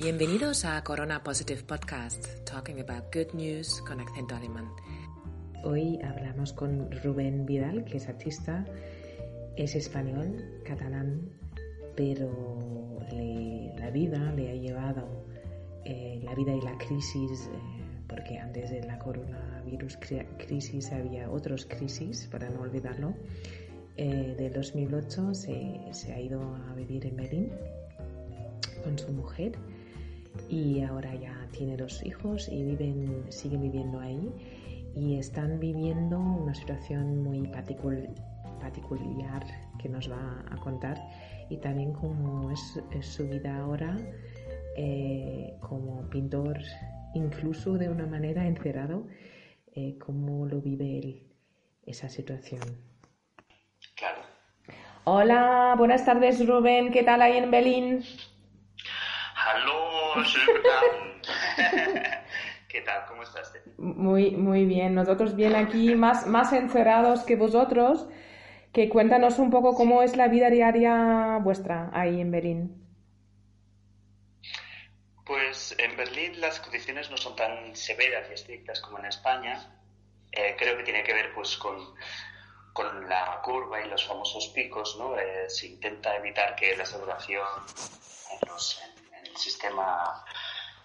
Bienvenidos a Corona Positive Podcast, talking about good news con acento alemán. Hoy hablamos con Rubén Vidal, que es artista, es español, catalán, pero le- la vida le ha llevado, eh, la vida y la crisis, eh, porque antes de la coronavirus cri- crisis había otros crisis, para no olvidarlo, eh, del 2008 se, se ha ido a vivir en Berlín con su mujer y ahora ya tiene dos hijos y viven, siguen viviendo ahí y están viviendo una situación muy particul- particular que nos va a contar y también cómo es, es su vida ahora eh, como pintor incluso de una manera encerrado eh, cómo lo vive él esa situación Claro. Hola, buenas tardes Rubén, ¿qué tal ahí en Berlín? Abend. ¿Qué tal? ¿Cómo estás? Muy, muy bien, nosotros bien aquí, más, más encerrados que vosotros, que cuéntanos un poco cómo es la vida diaria vuestra ahí en Berlín. Pues en Berlín las condiciones no son tan severas y estrictas como en España. Eh, creo que tiene que ver pues con, con la curva y los famosos picos, ¿no? Eh, se intenta evitar que la saturación en, los- en- sistema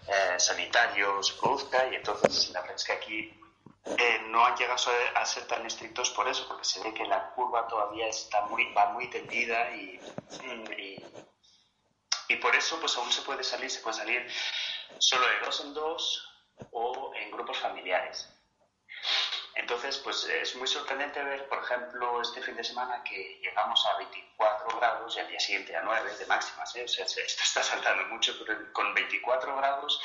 eh, sanitario se produzca y entonces la verdad es que aquí eh, no han llegado a ser, a ser tan estrictos por eso, porque se ve que la curva todavía está muy, va muy tendida y, y, y por eso pues aún se puede salir, se puede salir solo de dos en dos o en grupos familiares. Entonces, pues es muy sorprendente ver, por ejemplo, este fin de semana que llegamos a 24 grados y al día siguiente a 9 de máximas. ¿eh? O sea, se- esto está saltando mucho, pero con 24 grados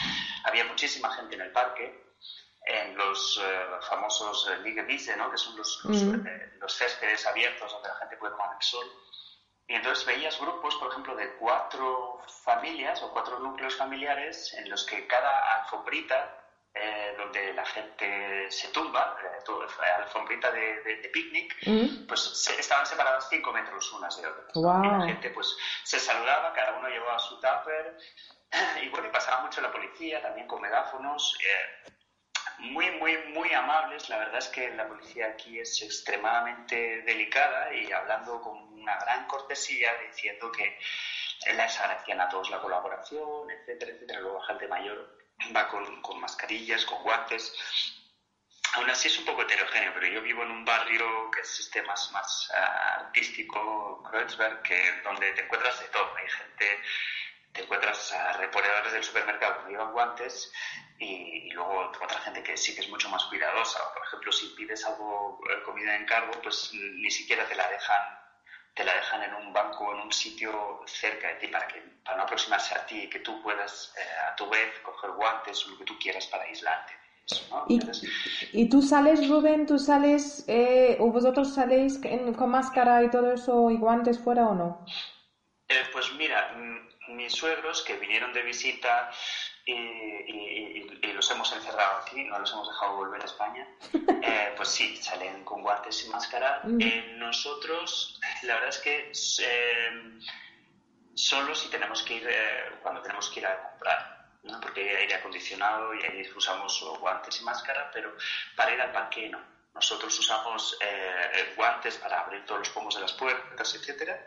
había muchísima gente en el parque, en los eh, famosos eh, Liegewiese, ¿no? que son los, los, Mm. eh, los céspedes abiertos donde la gente puede tomar el sol. Y entonces veías grupos, por ejemplo, de cuatro familias o cuatro núcleos familiares en los que cada alfombrita, eh, donde la gente se tumba, eh, todo, alfombrita de, de- de picnic, ¿Mm? pues se- estaban separadas cinco metros unas de otras. Guau. Y la gente pues se saludaba, cada uno llevaba su tupper, y bueno, y pasaba mucho la policía, también con megáfonos. eh, muy, muy, muy amables. La verdad es que la policía aquí es extremadamente delicada y hablando con una gran cortesía, diciendo que les agradecían a todos la colaboración, etcétera, etcétera. Luego la gente mayor va con, con mascarillas, con guantes. Aún así es un poco heterogéneo, pero yo vivo en un barrio que es este más, más ah, artístico, Kreuzberg, que, donde te encuentras de todo. Hay gente, te encuentras a reponedores del supermercado que llevan guantes y, y luego otra gente que sí que es mucho más cuidadosa. Por ejemplo, si pides algo, eh, comida en encargo, pues ni siquiera te la dejan te la dejan en un banco en un sitio cerca de ti para que para no aproximarse a ti y que tú puedas eh, a tu vez coger guantes o lo que tú quieras para aislarte. Eso, ¿no? ¿Y, Entonces, y tú sales, Rubén, tú sales, eh, o vosotros saléis en- con máscara y todo eso y guantes fuera o no? Eh, pues mira, mm, mis suegros que vinieron de visita y, y- y- y los hemos encerrado aquí, no los hemos dejado volver a España, eh, pues sí, salen con guantes y máscara. Mm. Eh, nosotros, la verdad es que eh, solo si tenemos que ir, eh, cuando tenemos que ir a comprar, ¿no? porque hay aire acondicionado y ahí usamos guantes y máscara, pero para ir al parque no. Nosotros usamos eh, guantes para abrir todos los pomos de las puertas, etcétera,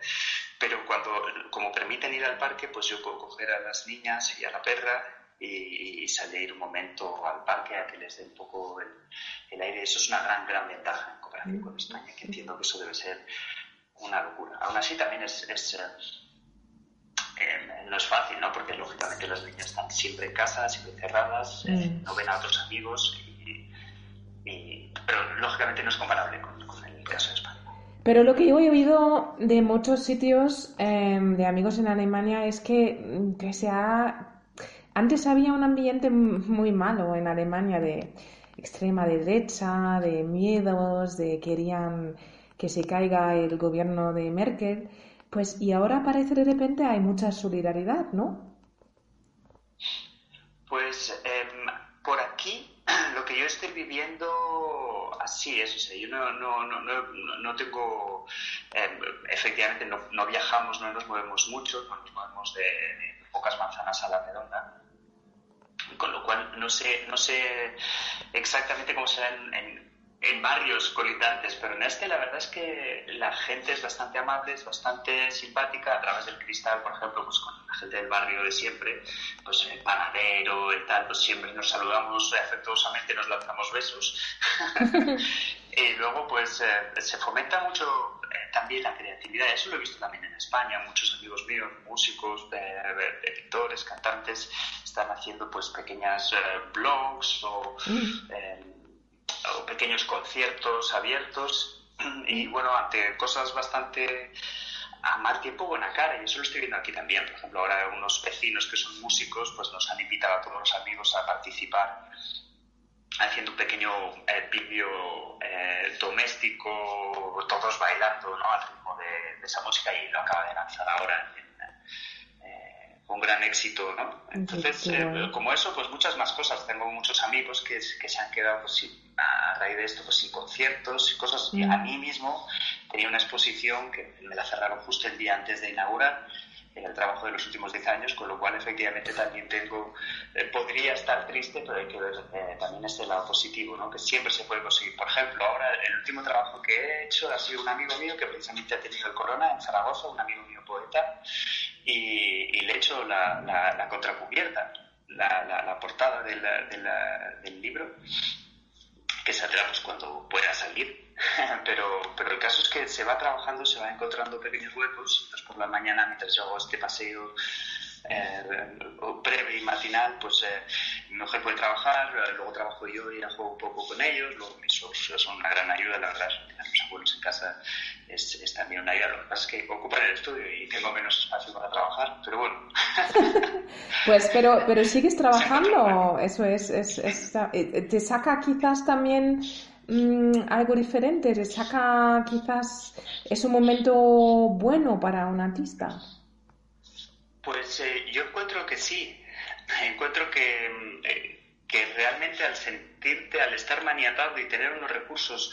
pero cuando, como permiten ir al parque, pues yo puedo coger a las niñas y a la perra y, y salir un momento al parque a que les dé un poco el, el aire. Eso es una gran, gran ventaja en comparación con España, que entiendo que eso debe ser una locura. Aún así también es, es, eh, eh, no es fácil, ¿no? Porque lógicamente las niñas están siempre en casa, siempre encerradas, eh, Mm. no ven a otros amigos, y, y- pero lógicamente no es comparable con, con el caso de España. Pero lo que yo he oído de muchos sitios em, de amigos en Alemania es que, que se ha... Antes había un ambiente muy malo en Alemania de extrema derecha, de miedos, de querían que se caiga el gobierno de Merkel, pues y ahora parece de repente hay mucha solidaridad, ¿no? Pues em, por aquí lo que yo estoy viviendo así es, o sea, yo no, no, no, no tengo, em, efectivamente no, viajamos, no nos movemos mucho, no nos movemos de, pocas manzanas a la redonda, con lo cual no sé, no sé exactamente cómo será en en barrios colindantes, pero en este la verdad es que la gente es bastante amable, es bastante simpática, a través del cristal, por ejemplo, pues con la gente del barrio de siempre, pues el panadero y tal, pues siempre nos saludamos afectuosamente, nos lanzamos besos. y luego pues eh, se fomenta mucho también la creatividad, eso lo he visto también en España, muchos amigos míos, músicos, editores, cantantes, están haciendo pues pequeñas eh, blogs o... Mm. o pequeños conciertos abiertos. Y bueno, ante cosas bastante a mal tiempo buena cara. Y eso lo estoy viendo aquí también. Por ejemplo, ahora unos vecinos que son músicos pues nos han invitado a todos los amigos a participar haciendo un pequeño eh, vídeo eh, doméstico, todos bailando ¿no? al ritmo de, esa música y lo acaba de lanzar ahora un gran éxito, ¿no? Entonces, eh, como eso, pues muchas más cosas. Tengo muchos amigos que, que se han quedado pues, a raíz de esto pues, sin conciertos y cosas. Mm. A mí mismo tenía una exposición que me la cerraron justo el día antes de inaugurar en el trabajo de los últimos 10 años, con lo cual efectivamente también tengo, eh, podría estar triste, pero hay que ver eh, también este lado positivo, ¿no? que siempre se puede conseguir. Por ejemplo, ahora el último trabajo que he hecho ha sido un amigo mío que precisamente ha tenido el corona en Zaragoza, un amigo mío poeta, y, le he hecho la, contracubierta, la, portada del, libro, que saldrá pues, cuando pueda salir. pero, pero el caso es que se va trabajando, se va encontrando pequeños huecos, entonces por la mañana mientras yo hago este paseo eh, breve y matinal, pues eh, mi mujer puede trabajar, luego trabajo yo y juego un poco con ellos, luego mis socios son una gran ayuda, la verdad, tener los abuelos en casa es, es, también una ayuda, lo que pasa es que ocupan el estudio y tengo menos espacio para trabajar, pero bueno. pues, pero, pero sigues trabajando, eso es, es, es, eh, te saca quizás también mm, algo diferente, te saca quizás, es un momento bueno para un artista. Pues eh, yo encuentro que sí. Encuentro que, mm, eh, que realmente al sentirte, al estar maniatado y tener unos recursos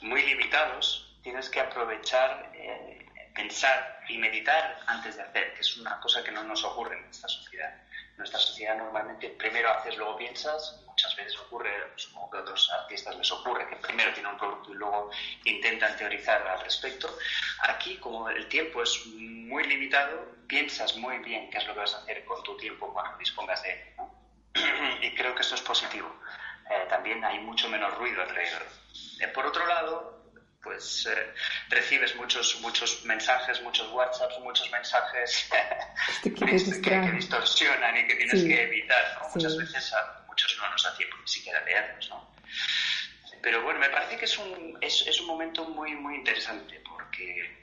muy limitados, tienes que aprovechar, eh, pensar y meditar antes de hacer, que es una cosa que no nos ocurre en esta sociedad. En nuestra sociedad normalmente primero haces, luego piensas, muchas veces ocurre, supongo que a otros artistas les ocurre, que primero tienen un producto y luego intentan teorizar al respecto. Aquí, como el tiempo es muy limitado, piensas muy bien qué es lo que vas a hacer con tu tiempo cuando dispongas de él. y creo que esto es positivo. Eh, también hay mucho menos ruido alrededor. Eh, por otro lado, pues eh, recibes muchos muchos mensajes, muchos WhatsApps, muchos mensajes que, que, distorsionan y que tienes que evitar. Muchas veces a muchos no nos da tiempo ni siquiera leerlos. ¿no? Pero bueno, me parece que es un, es, es un momento muy, muy interesante porque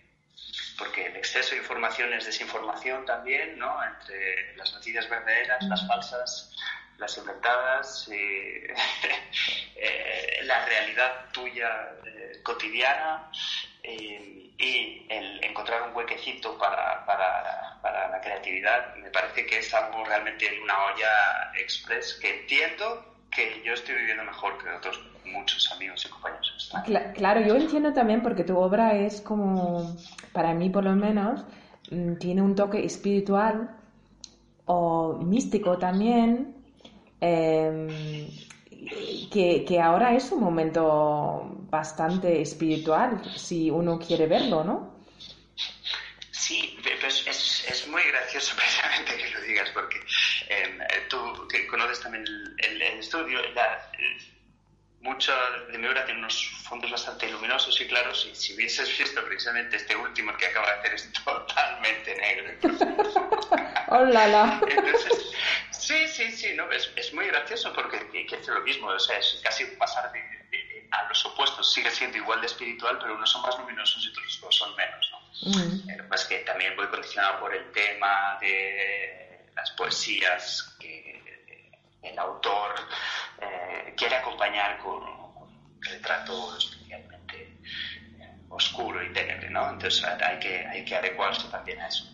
porque el exceso de información es desinformación también, ¿no? Entre las noticias verdaderas, las falsas, las inventadas, eh, la realidad tuya eh, cotidiana y el encontrar un huequecito para, para, para, la creatividad me parece que es algo realmente en una olla express que entiendo que yo estoy viviendo mejor que otros muchos amigos y compañeros. Claro, yo entiendo también porque tu obra es como, para mí por lo menos, mm, tiene un toque espiritual o místico también, em, que, que, ahora es un momento bastante espiritual, si uno quiere verlo, ¿no? Pues es, es muy gracioso precisamente que lo digas, porque em, tú que conoces también el, el, estudio, la, mucha de mi obra tiene unos fondos bastante luminosos y claros y si hubieses visto precisamente este último que acaba de hacer es totalmente negro. ¡Hola! Entonces, sí, sí, sí, no, es, es muy gracioso porque que hace lo mismo, o sea, es casi pasar de, a lo los opuestos, sigue siendo igual de espiritual, pero unos son más luminosos y otros dos son menos. ¿no? Mm. Eh, es que también voy condicionado por el tema de las poesías que el autor eh, quiere acompañar con, un retrato especialmente eh, oscuro y ténebre, ¿no? Entonces hay que, hay que adecuarse también a eso.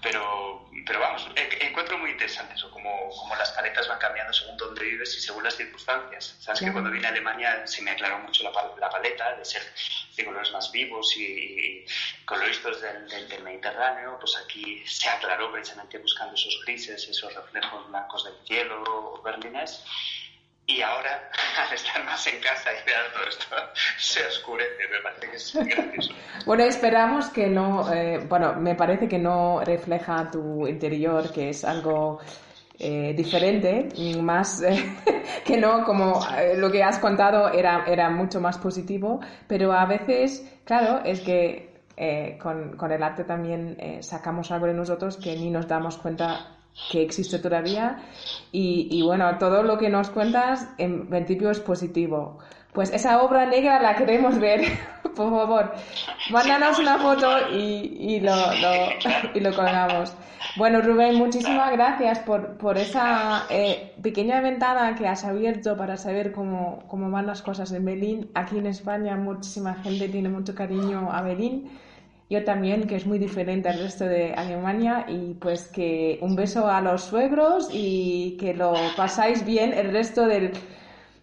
Pero, pero vamos, encuentro muy interesante eso, como, como las paletas van cambiando según dónde vives y según las circunstancias. Sabes que cuando vine a Alemania se me aclaró mucho la, la paleta de ser de colores más vivos y, coloristas del, del, Mediterráneo, pues aquí se aclaró precisamente buscando esos grises, esos reflejos blancos del cielo berlinés y ahora, al estar más en casa y ver todo esto, se oscurece. Me parece que es gracioso. bueno, esperamos que no. Eh, bueno, me parece que no refleja tu interior, que es algo. Eh, diferente, más eh, que no como lo que has contado era, era mucho más positivo, pero a veces, claro, es que con, con, el arte también sacamos algo de nosotros que ni nos damos cuenta que existe todavía y, bueno, todo lo que nos cuentas en principio es positivo. Pues esa obra negra la queremos ver, por favor. Mándanos una foto y, y, lo, y lo colgamos. Bueno, Rubén, muchísimas gracias por, por esa eh, pequeña ventana que has abierto para saber cómo, cómo van las cosas en Berlín. Aquí en España muchísima gente tiene mucho cariño a Berlín yo también, que es muy diferente al resto de Alemania y pues que un beso a los suegros y que lo pasáis bien el resto del,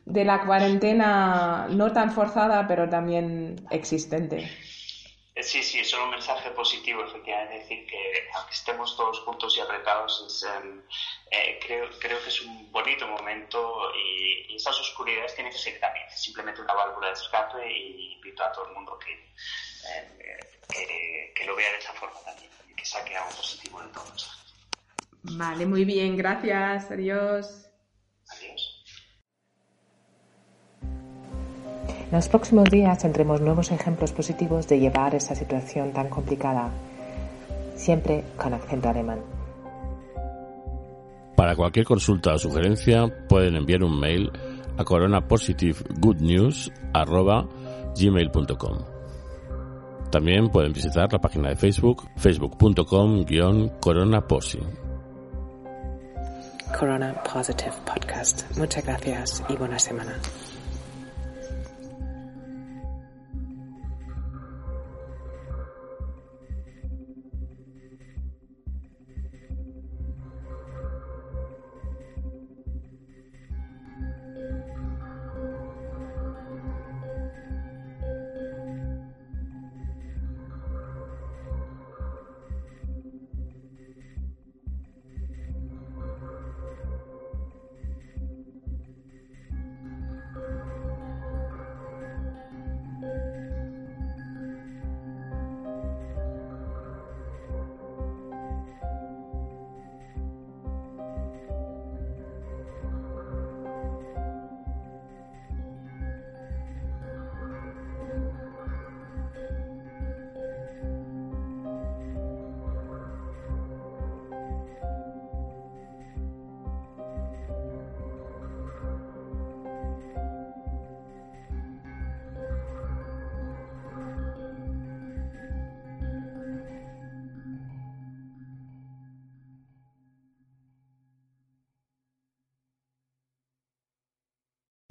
de la cuarentena no tan forzada pero también existente. Eh, sí, sí, es un mensaje positivo, efectivamente, es decir que aunque estemos todos juntos y apretados, em, eh, creo, creo que es un bonito momento y, y, esas oscuridades tienen que ser también simplemente una válvula de escape y invito a todo el mundo que, em, que, lo vea de esa forma también y que saque algo positivo de todo esto. Vale, muy bien, gracias, adiós. Adiós. En los próximos días tendremos nuevos ejemplos positivos de llevar esta situación tan complicada, siempre con acento alemán. Para cualquier consulta o sugerencia pueden enviar un mail a coronapositivegoodnews.gmail.com también pueden visitar la página de Facebook, facebook.com-coronaposi. Corona Positive Podcast. Muchas gracias y buena semana.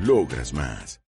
Logras más.